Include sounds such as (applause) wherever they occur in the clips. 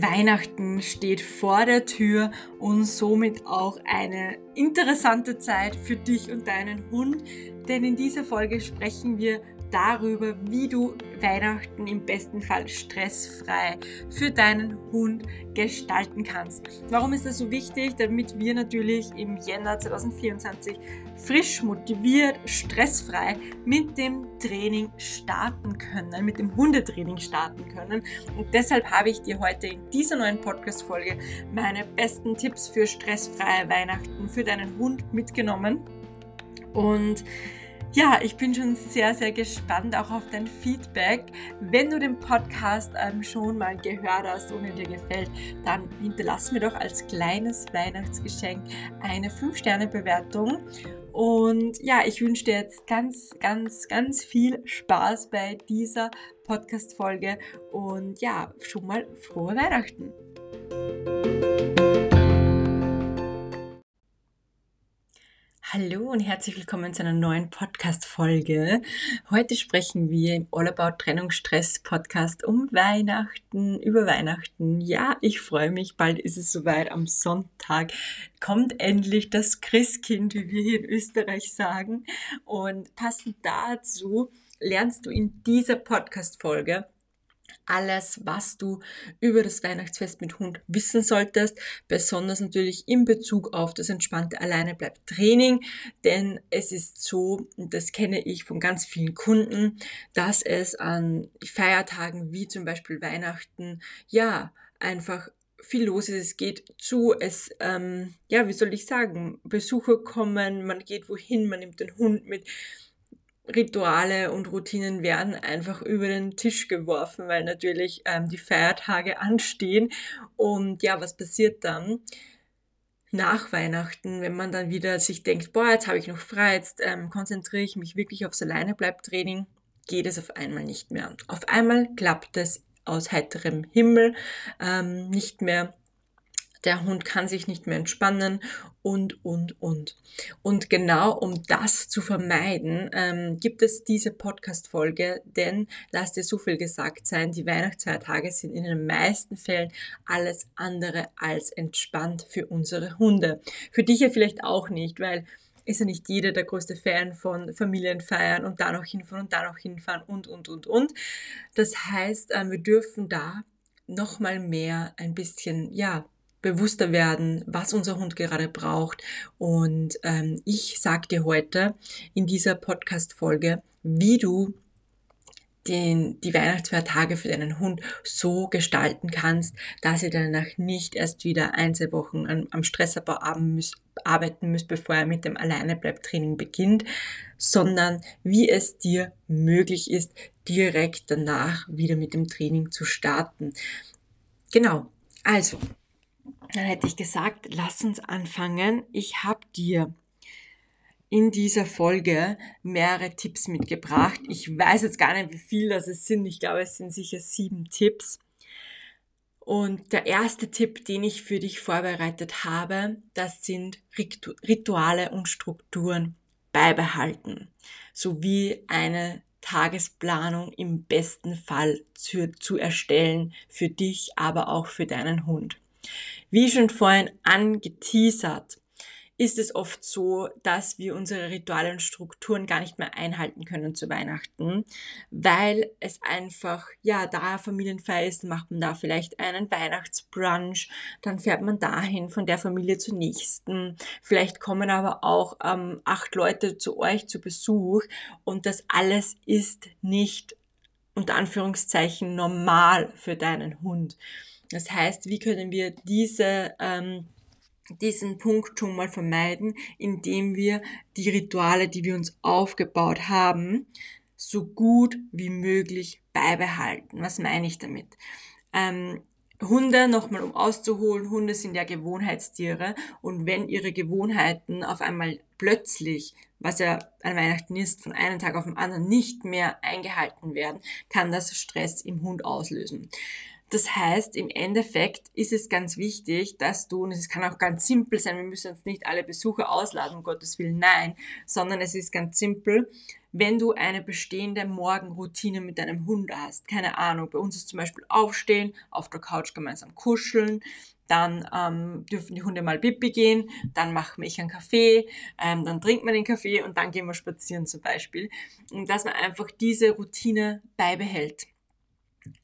Weihnachten steht vor der Tür und somit auch eine interessante Zeit für dich und deinen Hund, denn in dieser Folge sprechen wir darüber, wie du Weihnachten im besten Fall stressfrei für deinen Hund gestalten kannst. Warum ist das so wichtig? Damit wir natürlich im Jänner 2024 frisch, motiviert, stressfrei mit dem Training starten können, mit dem Hundetraining starten können. Und deshalb habe ich dir heute in dieser neuen Podcast-Folge meine besten Tipps für stressfreie Weihnachten für deinen Hund mitgenommen. Und ja, ich bin schon sehr, sehr gespannt auch auf dein Feedback. Wenn du den Podcast ähm, schon mal gehört hast und er dir gefällt, dann hinterlass mir doch als kleines Weihnachtsgeschenk eine 5-Sterne-Bewertung. Und ja, ich wünsche dir jetzt ganz, ganz, ganz viel Spaß bei dieser Podcast-Folge und ja, schon mal frohe Weihnachten. Hallo und herzlich willkommen zu einer neuen Podcast-Folge. Heute sprechen wir im All About Trennungsstress Podcast um Weihnachten, über Weihnachten. Ja, ich freue mich, bald ist es soweit. Am Sonntag kommt endlich das Christkind, wie wir hier in Österreich sagen. Und passend dazu lernst du in dieser Podcast-Folge alles, was du über das Weihnachtsfest mit Hund wissen solltest, besonders natürlich in Bezug auf das entspannte Alleinebleib Training, denn es ist so, das kenne ich von ganz vielen Kunden, dass es an Feiertagen wie zum Beispiel Weihnachten, ja, einfach viel los ist, es geht zu, es, ähm, ja, wie soll ich sagen, Besucher kommen, man geht wohin, man nimmt den Hund mit, Rituale und Routinen werden einfach über den Tisch geworfen, weil natürlich ähm, die Feiertage (laughs) anstehen. Und ja, was passiert dann? Nach Weihnachten, wenn man dann wieder sich denkt, boah, jetzt habe ich noch frei, jetzt ähm, konzentriere ich mich wirklich aufs Alleinebleibtraining, geht es auf einmal nicht mehr. Auf einmal klappt es aus heiterem Himmel ähm, nicht mehr der Hund kann sich nicht mehr entspannen und, und, und. Und genau um das zu vermeiden, ähm, gibt es diese Podcast-Folge, denn lass dir so viel gesagt sein, die Weihnachtsfeiertage sind in den meisten Fällen alles andere als entspannt für unsere Hunde. Für dich ja vielleicht auch nicht, weil ist ja nicht jeder der größte Fan von Familienfeiern und da noch hinfahren und da noch hinfahren und, und, und, und. Das heißt, ähm, wir dürfen da nochmal mehr ein bisschen, ja, bewusster werden, was unser Hund gerade braucht. Und ähm, ich sage dir heute in dieser Podcast-Folge, wie du den, die Weihnachtsfeiertage für deinen Hund so gestalten kannst, dass ihr danach nicht erst wieder ein, zwei Wochen am, am Stressabbau arbeiten müsst, bevor er mit dem Alleinebleibtraining beginnt, sondern wie es dir möglich ist, direkt danach wieder mit dem Training zu starten. Genau. Also, dann hätte ich gesagt, lass uns anfangen. Ich habe dir in dieser Folge mehrere Tipps mitgebracht. Ich weiß jetzt gar nicht, wie viel das sind. Ich glaube, es sind sicher sieben Tipps. Und der erste Tipp, den ich für dich vorbereitet habe, das sind Rituale und Strukturen beibehalten, sowie eine Tagesplanung im besten Fall zu, zu erstellen für dich, aber auch für deinen Hund. Wie schon vorhin angeteasert, ist es oft so, dass wir unsere Rituale und Strukturen gar nicht mehr einhalten können zu Weihnachten, weil es einfach, ja, da Familienfeier ist, macht man da vielleicht einen Weihnachtsbrunch, dann fährt man dahin von der Familie zur nächsten. Vielleicht kommen aber auch ähm, acht Leute zu euch zu Besuch und das alles ist nicht unter Anführungszeichen normal für deinen Hund. Das heißt, wie können wir diese, ähm, diesen Punkt schon mal vermeiden, indem wir die Rituale, die wir uns aufgebaut haben, so gut wie möglich beibehalten. Was meine ich damit? Ähm, Hunde, nochmal um auszuholen, Hunde sind ja Gewohnheitstiere und wenn ihre Gewohnheiten auf einmal plötzlich, was ja an Weihnachten ist, von einem Tag auf den anderen nicht mehr eingehalten werden, kann das Stress im Hund auslösen. Das heißt, im Endeffekt ist es ganz wichtig, dass du, und es kann auch ganz simpel sein, wir müssen uns nicht alle Besucher ausladen, um Gottes Willen, nein, sondern es ist ganz simpel, wenn du eine bestehende Morgenroutine mit deinem Hund hast. Keine Ahnung, bei uns ist zum Beispiel aufstehen, auf der Couch gemeinsam kuscheln, dann ähm, dürfen die Hunde mal Pipi gehen, dann machen wir einen Kaffee, ähm, dann trinkt man den Kaffee und dann gehen wir spazieren zum Beispiel. Und dass man einfach diese Routine beibehält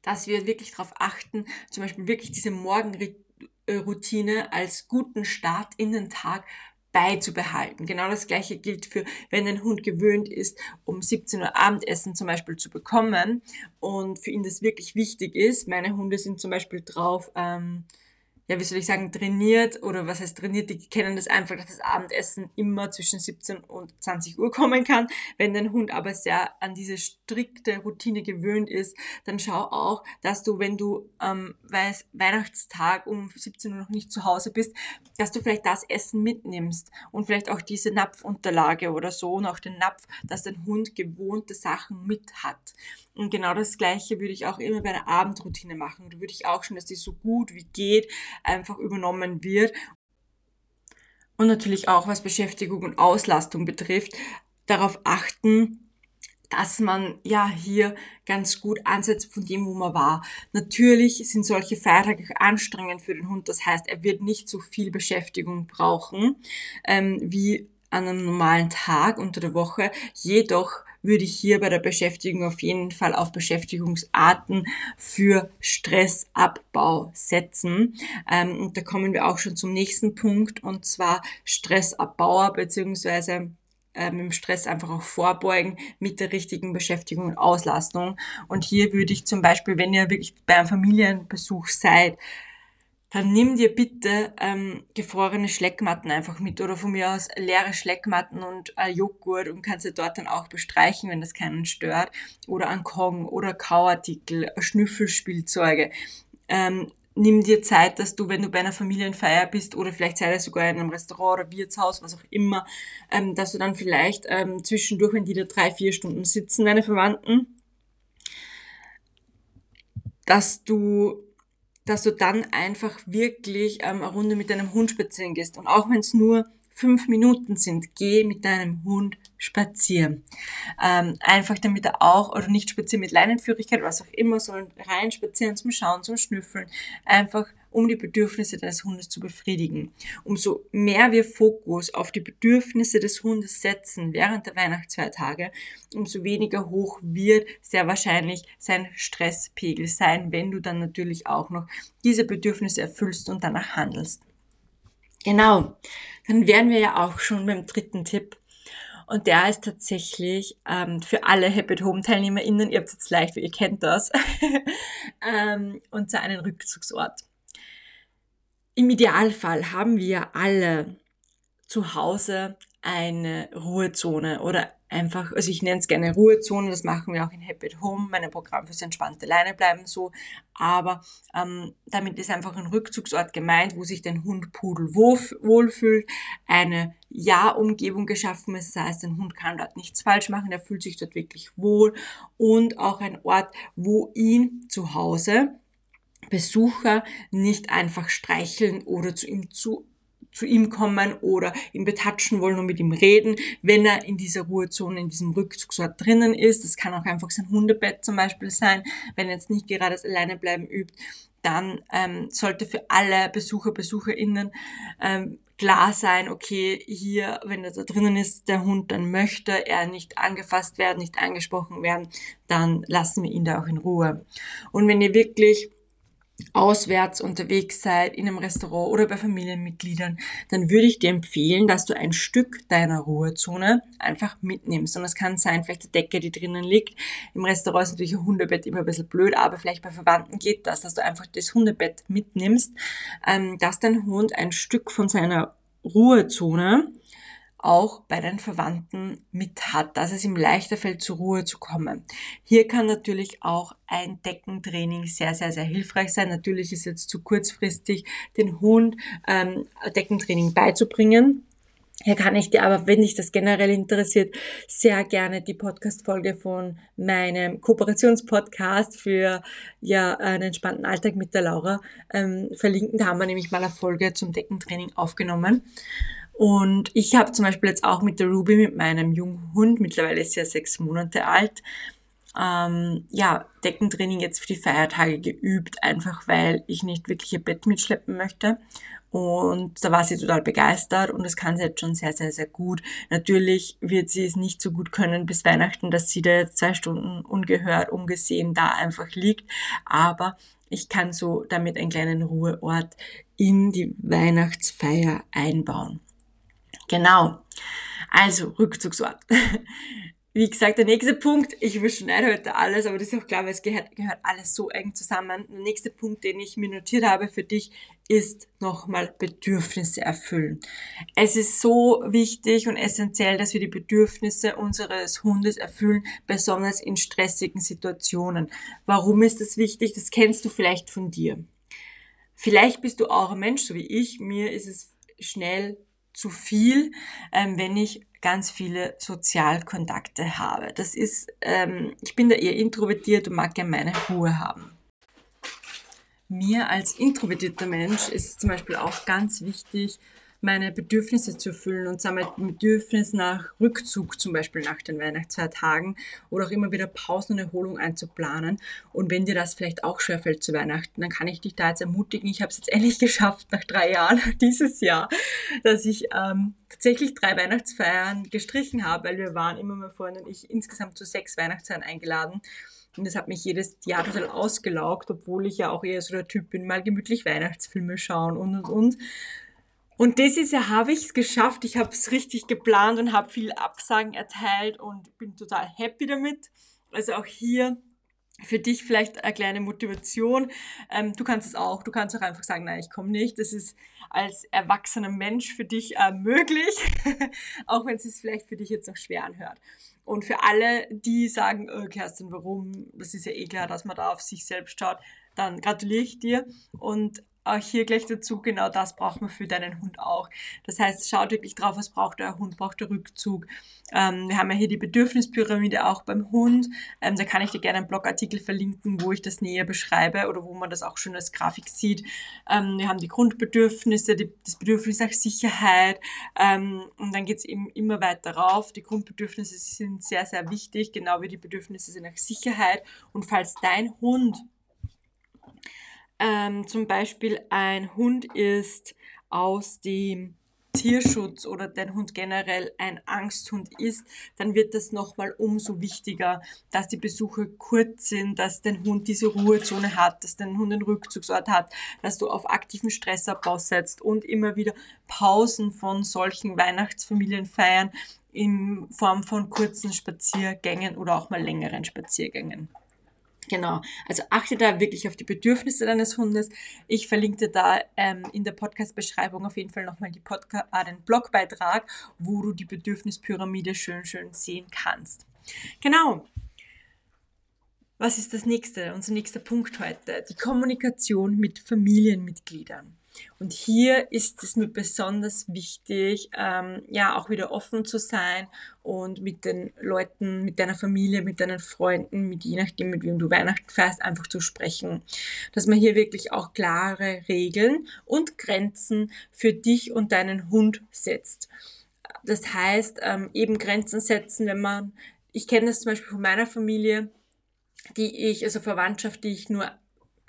dass wir wirklich darauf achten, zum Beispiel wirklich diese Morgenroutine als guten Start in den Tag beizubehalten. Genau das gleiche gilt für, wenn ein Hund gewöhnt ist, um 17 Uhr Abendessen zum Beispiel zu bekommen und für ihn das wirklich wichtig ist. Meine Hunde sind zum Beispiel drauf, ähm, ja, wie soll ich sagen, trainiert oder was heißt trainiert, die kennen das einfach, dass das Abendessen immer zwischen 17 und 20 Uhr kommen kann. Wenn dein Hund aber sehr an diese strikte Routine gewöhnt ist, dann schau auch, dass du, wenn du ähm, weiß, Weihnachtstag um 17 Uhr noch nicht zu Hause bist, dass du vielleicht das Essen mitnimmst und vielleicht auch diese Napfunterlage oder so und auch den Napf, dass dein Hund gewohnte Sachen mit hat. Und genau das Gleiche würde ich auch immer bei einer Abendroutine machen. Da würde ich auch schon, dass die so gut wie geht einfach übernommen wird. Und natürlich auch, was Beschäftigung und Auslastung betrifft, darauf achten, dass man ja hier ganz gut ansetzt von dem, wo man war. Natürlich sind solche Feiertage anstrengend für den Hund. Das heißt, er wird nicht so viel Beschäftigung brauchen ähm, wie an einem normalen Tag unter der Woche. Jedoch würde ich hier bei der Beschäftigung auf jeden Fall auf Beschäftigungsarten für Stressabbau setzen. Ähm, und da kommen wir auch schon zum nächsten Punkt und zwar Stressabbauer beziehungsweise ähm, im Stress einfach auch vorbeugen mit der richtigen Beschäftigung und Auslastung. Und hier würde ich zum Beispiel, wenn ihr wirklich bei einem Familienbesuch seid, dann nimm dir bitte ähm, gefrorene Schleckmatten einfach mit oder von mir aus leere Schleckmatten und äh, Joghurt und kannst du dort dann auch bestreichen, wenn das keinen stört. Oder ein Kong oder Kauartikel, Schnüffelspielzeuge. Ähm, nimm dir Zeit, dass du, wenn du bei einer Familienfeier bist oder vielleicht sei das sogar in einem Restaurant oder Wirtshaus, was auch immer, ähm, dass du dann vielleicht ähm, zwischendurch, wenn die da drei, vier Stunden sitzen, deine Verwandten, dass du dass du dann einfach wirklich ähm, eine Runde mit deinem Hund spazieren gehst. Und auch wenn es nur fünf Minuten sind, geh mit deinem Hund spazieren. Ähm, einfach damit er auch, oder nicht spazieren mit Leinenführigkeit, was auch immer, sondern rein spazieren zum Schauen, zum Schnüffeln. Einfach um die Bedürfnisse deines Hundes zu befriedigen. Umso mehr wir Fokus auf die Bedürfnisse des Hundes setzen während der Weihnachtsfeiertage, umso weniger hoch wird sehr wahrscheinlich sein Stresspegel sein, wenn du dann natürlich auch noch diese Bedürfnisse erfüllst und danach handelst. Genau, dann wären wir ja auch schon beim dritten Tipp. Und der ist tatsächlich ähm, für alle Happy Home TeilnehmerInnen, ihr habt es jetzt leicht, ihr kennt das, (laughs) ähm, und zwar einen Rückzugsort. Im Idealfall haben wir alle zu Hause eine Ruhezone oder einfach, also ich nenne es gerne Ruhezone, das machen wir auch in Happy at Home, meine Programm fürs entspannte Leine bleiben so, aber ähm, damit ist einfach ein Rückzugsort gemeint, wo sich dein Hund Pudel wohlfühlt, eine Ja-Umgebung geschaffen ist, das heißt, dein Hund kann dort nichts falsch machen, er fühlt sich dort wirklich wohl. Und auch ein Ort, wo ihn zu Hause Besucher nicht einfach streicheln oder zu ihm zu zu ihm kommen oder ihn betatschen wollen und mit ihm reden, wenn er in dieser Ruhezone, in diesem Rückzugsort drinnen ist. Das kann auch einfach sein Hundebett zum Beispiel sein, wenn er jetzt nicht gerade das Alleinebleiben übt. Dann ähm, sollte für alle Besucher, BesucherInnen ähm, klar sein, okay, hier, wenn er da drinnen ist, der Hund, dann möchte er nicht angefasst werden, nicht angesprochen werden, dann lassen wir ihn da auch in Ruhe. Und wenn ihr wirklich auswärts unterwegs seid, in einem Restaurant oder bei Familienmitgliedern, dann würde ich dir empfehlen, dass du ein Stück deiner Ruhezone einfach mitnimmst. Und das kann sein, vielleicht die Decke, die drinnen liegt. Im Restaurant ist natürlich ein Hundebett immer ein bisschen blöd, aber vielleicht bei Verwandten geht das, dass du einfach das Hundebett mitnimmst, ähm, dass dein Hund ein Stück von seiner Ruhezone auch bei den Verwandten mit hat, dass es ihm leichter fällt, zur Ruhe zu kommen. Hier kann natürlich auch ein Deckentraining sehr, sehr, sehr hilfreich sein. Natürlich ist jetzt zu kurzfristig, den Hund ähm, Deckentraining beizubringen. hier kann ich dir aber, wenn dich das generell interessiert, sehr gerne die Podcast-Folge von meinem Kooperationspodcast für ja einen entspannten Alltag mit der Laura ähm, verlinken. Da haben wir nämlich mal eine Folge zum Deckentraining aufgenommen. Und ich habe zum Beispiel jetzt auch mit der Ruby, mit meinem jungen Hund, mittlerweile ist er sechs Monate alt, ähm, ja, Deckentraining jetzt für die Feiertage geübt, einfach weil ich nicht wirklich ihr Bett mitschleppen möchte. Und da war sie total begeistert und das kann sie jetzt schon sehr, sehr, sehr gut. Natürlich wird sie es nicht so gut können bis Weihnachten, dass sie da jetzt zwei Stunden ungehört, ungesehen da einfach liegt. Aber ich kann so damit einen kleinen Ruheort in die Weihnachtsfeier einbauen. Genau. Also Rückzugsort. (laughs) Wie gesagt, der nächste Punkt, ich überschneide heute alles, aber das ist auch klar, weil es gehört, gehört alles so eng zusammen. Der nächste Punkt, den ich mir notiert habe für dich, ist nochmal Bedürfnisse erfüllen. Es ist so wichtig und essentiell, dass wir die Bedürfnisse unseres Hundes erfüllen, besonders in stressigen Situationen. Warum ist das wichtig? Das kennst du vielleicht von dir. Vielleicht bist du auch ein Mensch, so wie ich. Mir ist es schnell zu viel, ähm, wenn ich ganz viele Sozialkontakte habe. Das ist, ähm, ich bin da eher introvertiert und mag gerne meine Ruhe haben. Mir als introvertierter Mensch ist es zum Beispiel auch ganz wichtig, meine Bedürfnisse zu erfüllen und zwar mein Bedürfnis nach Rückzug, zum Beispiel nach den Weihnachtsfeiertagen oder auch immer wieder Pausen und Erholung einzuplanen. Und wenn dir das vielleicht auch schwerfällt zu Weihnachten, dann kann ich dich da jetzt ermutigen. Ich habe es jetzt endlich (laughs) geschafft, nach drei Jahren (laughs) dieses Jahr, dass ich ähm, tatsächlich drei Weihnachtsfeiern gestrichen habe, weil wir waren immer, mein Freund und ich, insgesamt zu sechs Weihnachtsfeiern eingeladen. Und das hat mich jedes Jahr total ausgelaugt, obwohl ich ja auch eher so der Typ bin, mal gemütlich Weihnachtsfilme schauen und und und. Und dieses Jahr habe ich es geschafft. Ich habe es richtig geplant und habe viel Absagen erteilt und bin total happy damit. Also auch hier für dich vielleicht eine kleine Motivation. Ähm, du kannst es auch. Du kannst auch einfach sagen, nein, ich komme nicht. Das ist als erwachsener Mensch für dich äh, möglich, (laughs) auch wenn es sich vielleicht für dich jetzt noch schwer anhört. Und für alle, die sagen, oh, Kerstin, warum? Das ist ja eh klar, dass man da auf sich selbst schaut. Dann gratuliere ich dir. Und auch hier gleich dazu, genau das braucht man für deinen Hund auch. Das heißt, schaut wirklich drauf, was braucht der Hund, braucht der Rückzug. Ähm, wir haben ja hier die Bedürfnispyramide auch beim Hund. Ähm, da kann ich dir gerne einen Blogartikel verlinken, wo ich das näher beschreibe oder wo man das auch schon als Grafik sieht. Ähm, wir haben die Grundbedürfnisse, die, das Bedürfnis nach Sicherheit ähm, und dann geht es eben immer weiter rauf. Die Grundbedürfnisse sind sehr, sehr wichtig, genau wie die Bedürfnisse nach Sicherheit. Und falls dein Hund ähm, zum Beispiel ein Hund ist aus dem Tierschutz oder dein Hund generell ein Angsthund ist, dann wird das nochmal umso wichtiger, dass die Besuche kurz sind, dass dein Hund diese Ruhezone hat, dass dein Hund einen Rückzugsort hat, dass du auf aktiven Stressabbau setzt und immer wieder Pausen von solchen Weihnachtsfamilienfeiern in Form von kurzen Spaziergängen oder auch mal längeren Spaziergängen. Genau, also achte da wirklich auf die Bedürfnisse deines Hundes. Ich verlinke dir da ähm, in der Podcast-Beschreibung auf jeden Fall nochmal die Podca äh, den Blogbeitrag, wo du die Bedürfnispyramide schön, schön sehen kannst. Genau. Was ist das nächste? Unser nächster Punkt heute. Die Kommunikation mit Familienmitgliedern. Und hier ist es mir besonders wichtig, ähm, ja, auch wieder offen zu sein und mit den Leuten, mit deiner Familie, mit deinen Freunden, mit je nachdem, mit wem du Weihnachten fährst, einfach zu sprechen. Dass man hier wirklich auch klare Regeln und Grenzen für dich und deinen Hund setzt. Das heißt, ähm, eben Grenzen setzen, wenn man, ich kenne das zum Beispiel von meiner Familie, die ich, also Verwandtschaft, die ich nur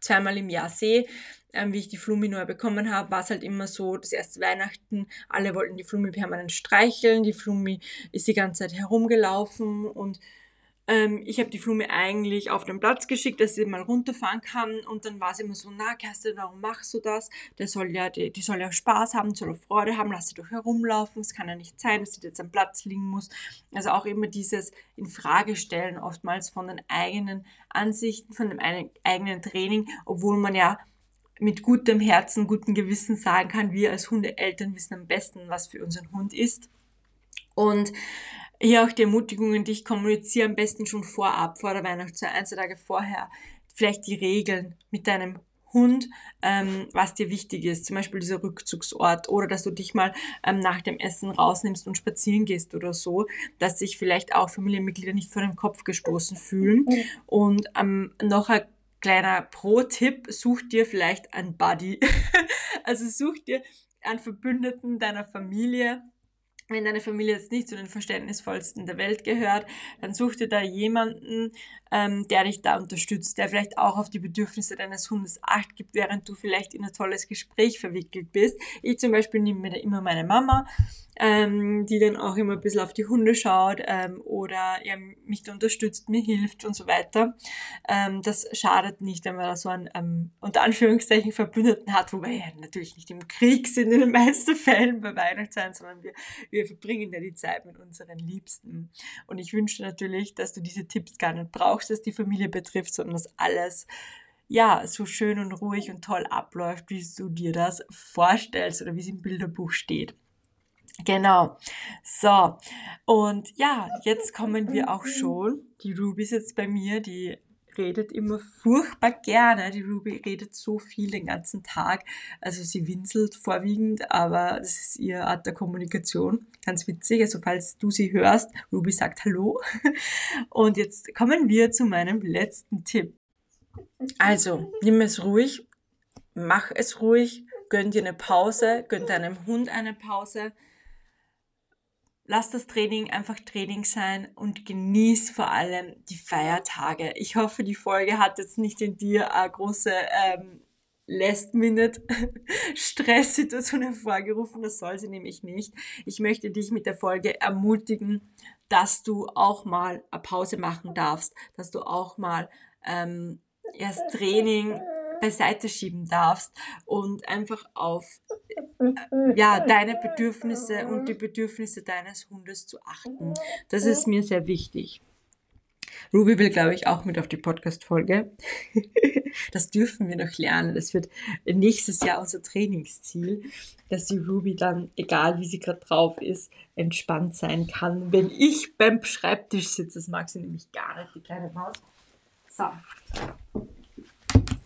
zweimal im Jahr sehe, ähm, wie ich die Flumi neu bekommen habe, war es halt immer so, das erste Weihnachten, alle wollten die Flumi permanent streicheln, die Flumi ist die ganze Zeit herumgelaufen und ähm, ich habe die Flumi eigentlich auf den Platz geschickt, dass sie mal runterfahren kann und dann war sie immer so, na Kerstin, warum machst du das? Der soll ja, die, die soll ja Spaß haben, soll auch Freude haben, lass sie doch herumlaufen, es kann ja nicht sein, dass sie jetzt am Platz liegen muss. Also auch immer dieses in Frage stellen oftmals von den eigenen Ansichten, von dem eigenen Training, obwohl man ja mit gutem Herzen, gutem Gewissen sagen kann, wir als Hundeeltern wissen am besten, was für unseren Hund ist. Und hier auch die Ermutigungen, die ich kommuniziere, am besten schon vorab, vor der Weihnachtszeit, ein, zwei Tage vorher, vielleicht die Regeln mit deinem Hund, ähm, was dir wichtig ist, zum Beispiel dieser Rückzugsort oder dass du dich mal ähm, nach dem Essen rausnimmst und spazieren gehst oder so, dass sich vielleicht auch Familienmitglieder nicht vor den Kopf gestoßen fühlen. Und ähm, noch ein kleiner Pro-Tipp, such dir vielleicht einen Buddy. (laughs) also such dir einen Verbündeten deiner Familie, wenn deine Familie jetzt nicht zu den verständnisvollsten der Welt gehört, dann such dir da jemanden, ähm, der dich da unterstützt, der vielleicht auch auf die Bedürfnisse deines Hundes acht gibt, während du vielleicht in ein tolles Gespräch verwickelt bist. Ich zum Beispiel nehme mir da immer meine Mama, ähm, die dann auch immer ein bisschen auf die Hunde schaut ähm, oder ja, mich da unterstützt, mir hilft und so weiter. Ähm, das schadet nicht, wenn man da so einen ähm, unter Anführungszeichen Verbündeten hat, wobei wir ja natürlich nicht im Krieg sind in den meisten Fällen bei Weihnachtszeit, sondern wir, wir verbringen ja die Zeit mit unseren Liebsten. Und ich wünsche natürlich, dass du diese Tipps gar nicht brauchst, dass die Familie betrifft, sondern dass alles ja, so schön und ruhig und toll abläuft, wie du dir das vorstellst oder wie es im Bilderbuch steht. Genau. So. Und ja, jetzt kommen wir auch schon. Die Ruby ist jetzt bei mir, die redet immer furchtbar gerne. Die Ruby redet so viel den ganzen Tag. Also sie winselt vorwiegend, aber das ist ihre Art der Kommunikation. Ganz witzig. Also falls du sie hörst, Ruby sagt Hallo. (laughs) Und jetzt kommen wir zu meinem letzten Tipp. Also, nimm es ruhig, mach es ruhig, gönn dir eine Pause, gönn deinem Hund eine Pause lass das Training einfach Training sein und genieß vor allem die Feiertage. Ich hoffe, die Folge hat jetzt nicht in dir eine große ähm, Last-Minute-Stresssituation (laughs) hervorgerufen. Das soll sie nämlich nicht. Ich möchte dich mit der Folge ermutigen, dass du auch mal eine Pause machen darfst, dass du auch mal ähm, erst Training beiseite schieben darfst und einfach auf ja, deine Bedürfnisse und die Bedürfnisse deines Hundes zu achten. Das ist mir sehr wichtig. Ruby will, glaube ich, auch mit auf die Podcast-Folge. (laughs) das dürfen wir noch lernen. Das wird nächstes Jahr unser Trainingsziel, dass die Ruby dann, egal wie sie gerade drauf ist, entspannt sein kann, wenn ich beim Schreibtisch sitze. Das mag sie nämlich gar nicht, die kleine Maus. So.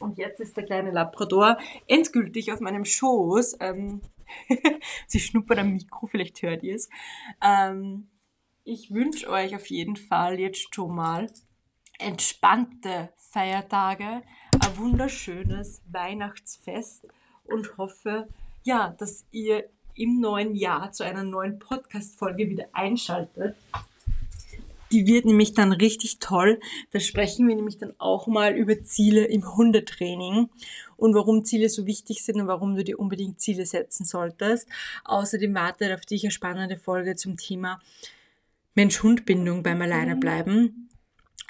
Und jetzt ist der kleine Labrador endgültig auf meinem Schoß. Ähm, (laughs) sie schnuppert am Mikro, vielleicht hört ihr es. Ähm, ich wünsche euch auf jeden Fall jetzt schon mal entspannte Feiertage, ein wunderschönes Weihnachtsfest und hoffe, ja, dass ihr im neuen Jahr zu einer neuen Podcast-Folge wieder einschaltet. Die wird nämlich dann richtig toll. Da sprechen wir nämlich dann auch mal über Ziele im Hundetraining und warum Ziele so wichtig sind und warum du dir unbedingt Ziele setzen solltest. Außerdem wartet auf dich eine spannende Folge zum Thema Mensch-Hund-Bindung beim Alleinebleiben.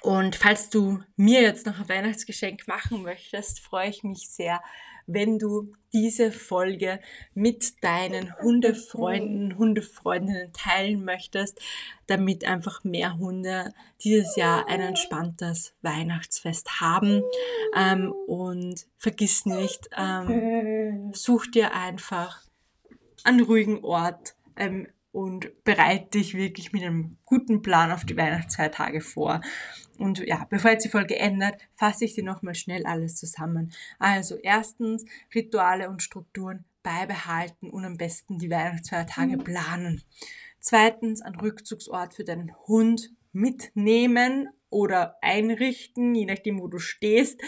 Und falls du mir jetzt noch ein Weihnachtsgeschenk machen möchtest, freue ich mich sehr, wenn du diese Folge mit deinen Hundefreunden, Hundefreundinnen teilen möchtest, damit einfach mehr Hunde dieses Jahr ein entspanntes Weihnachtsfest haben. Ähm, und vergiss nicht, ähm, such dir einfach einen ruhigen Ort, ähm, und bereite dich wirklich mit einem guten Plan auf die Weihnachtsfeiertage vor. Und ja, bevor jetzt die Folge ändert, fasse ich dir nochmal schnell alles zusammen. Also erstens, Rituale und Strukturen beibehalten und am besten die Weihnachtsfeiertage mhm. planen. Zweitens, ein Rückzugsort für deinen Hund mitnehmen oder einrichten, je nachdem, wo du stehst.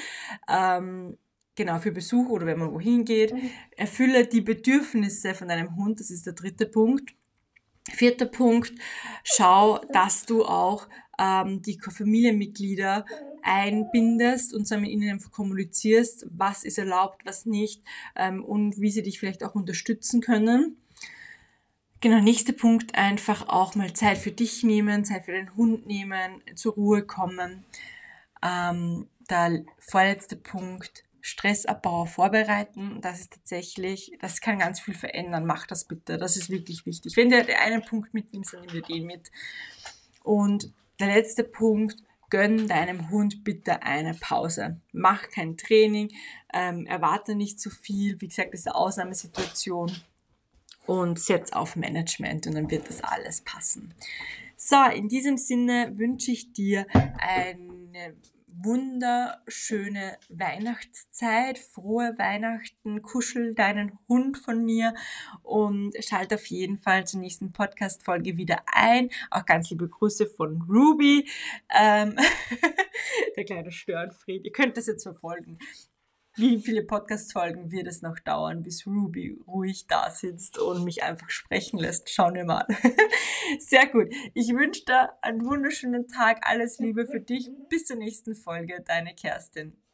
Ähm, genau, für Besuch oder wenn man wohin geht. Mhm. Erfülle die Bedürfnisse von deinem Hund, das ist der dritte Punkt. Vierter Punkt, schau, dass du auch ähm, die Familienmitglieder einbindest und mit ihnen kommunizierst, was ist erlaubt, was nicht ähm, und wie sie dich vielleicht auch unterstützen können. Genau, nächster Punkt, einfach auch mal Zeit für dich nehmen, Zeit für den Hund nehmen, zur Ruhe kommen. Ähm, der vorletzte Punkt, Stressabbau vorbereiten. Das ist tatsächlich, das kann ganz viel verändern. Mach das bitte. Das ist wirklich wichtig. Wenn du einen Punkt mitnimmst, dann nimm dir den mit. Und der letzte Punkt, gönn deinem Hund bitte eine Pause. Mach kein Training, ähm, erwarte nicht zu viel. Wie gesagt, das ist eine Ausnahmesituation. Und setz auf Management und dann wird das alles passen. So, in diesem Sinne wünsche ich dir eine wunderschöne Weihnachtszeit, frohe Weihnachten, kuschel deinen Hund von mir und schalt auf jeden Fall zur nächsten Podcast-Folge wieder ein. Auch ganz liebe Grüße von Ruby, ähm, (laughs) der kleine Störenfried. Ihr könnt das jetzt verfolgen wie viele Podcast-Folgen wird es noch dauern, bis Ruby ruhig da sitzt und mich einfach sprechen lässt? Schauen wir mal. (laughs) Sehr gut. Ich wünsche dir einen wunderschönen Tag. Alles Liebe für dich. Bis zur nächsten Folge. Deine Kerstin.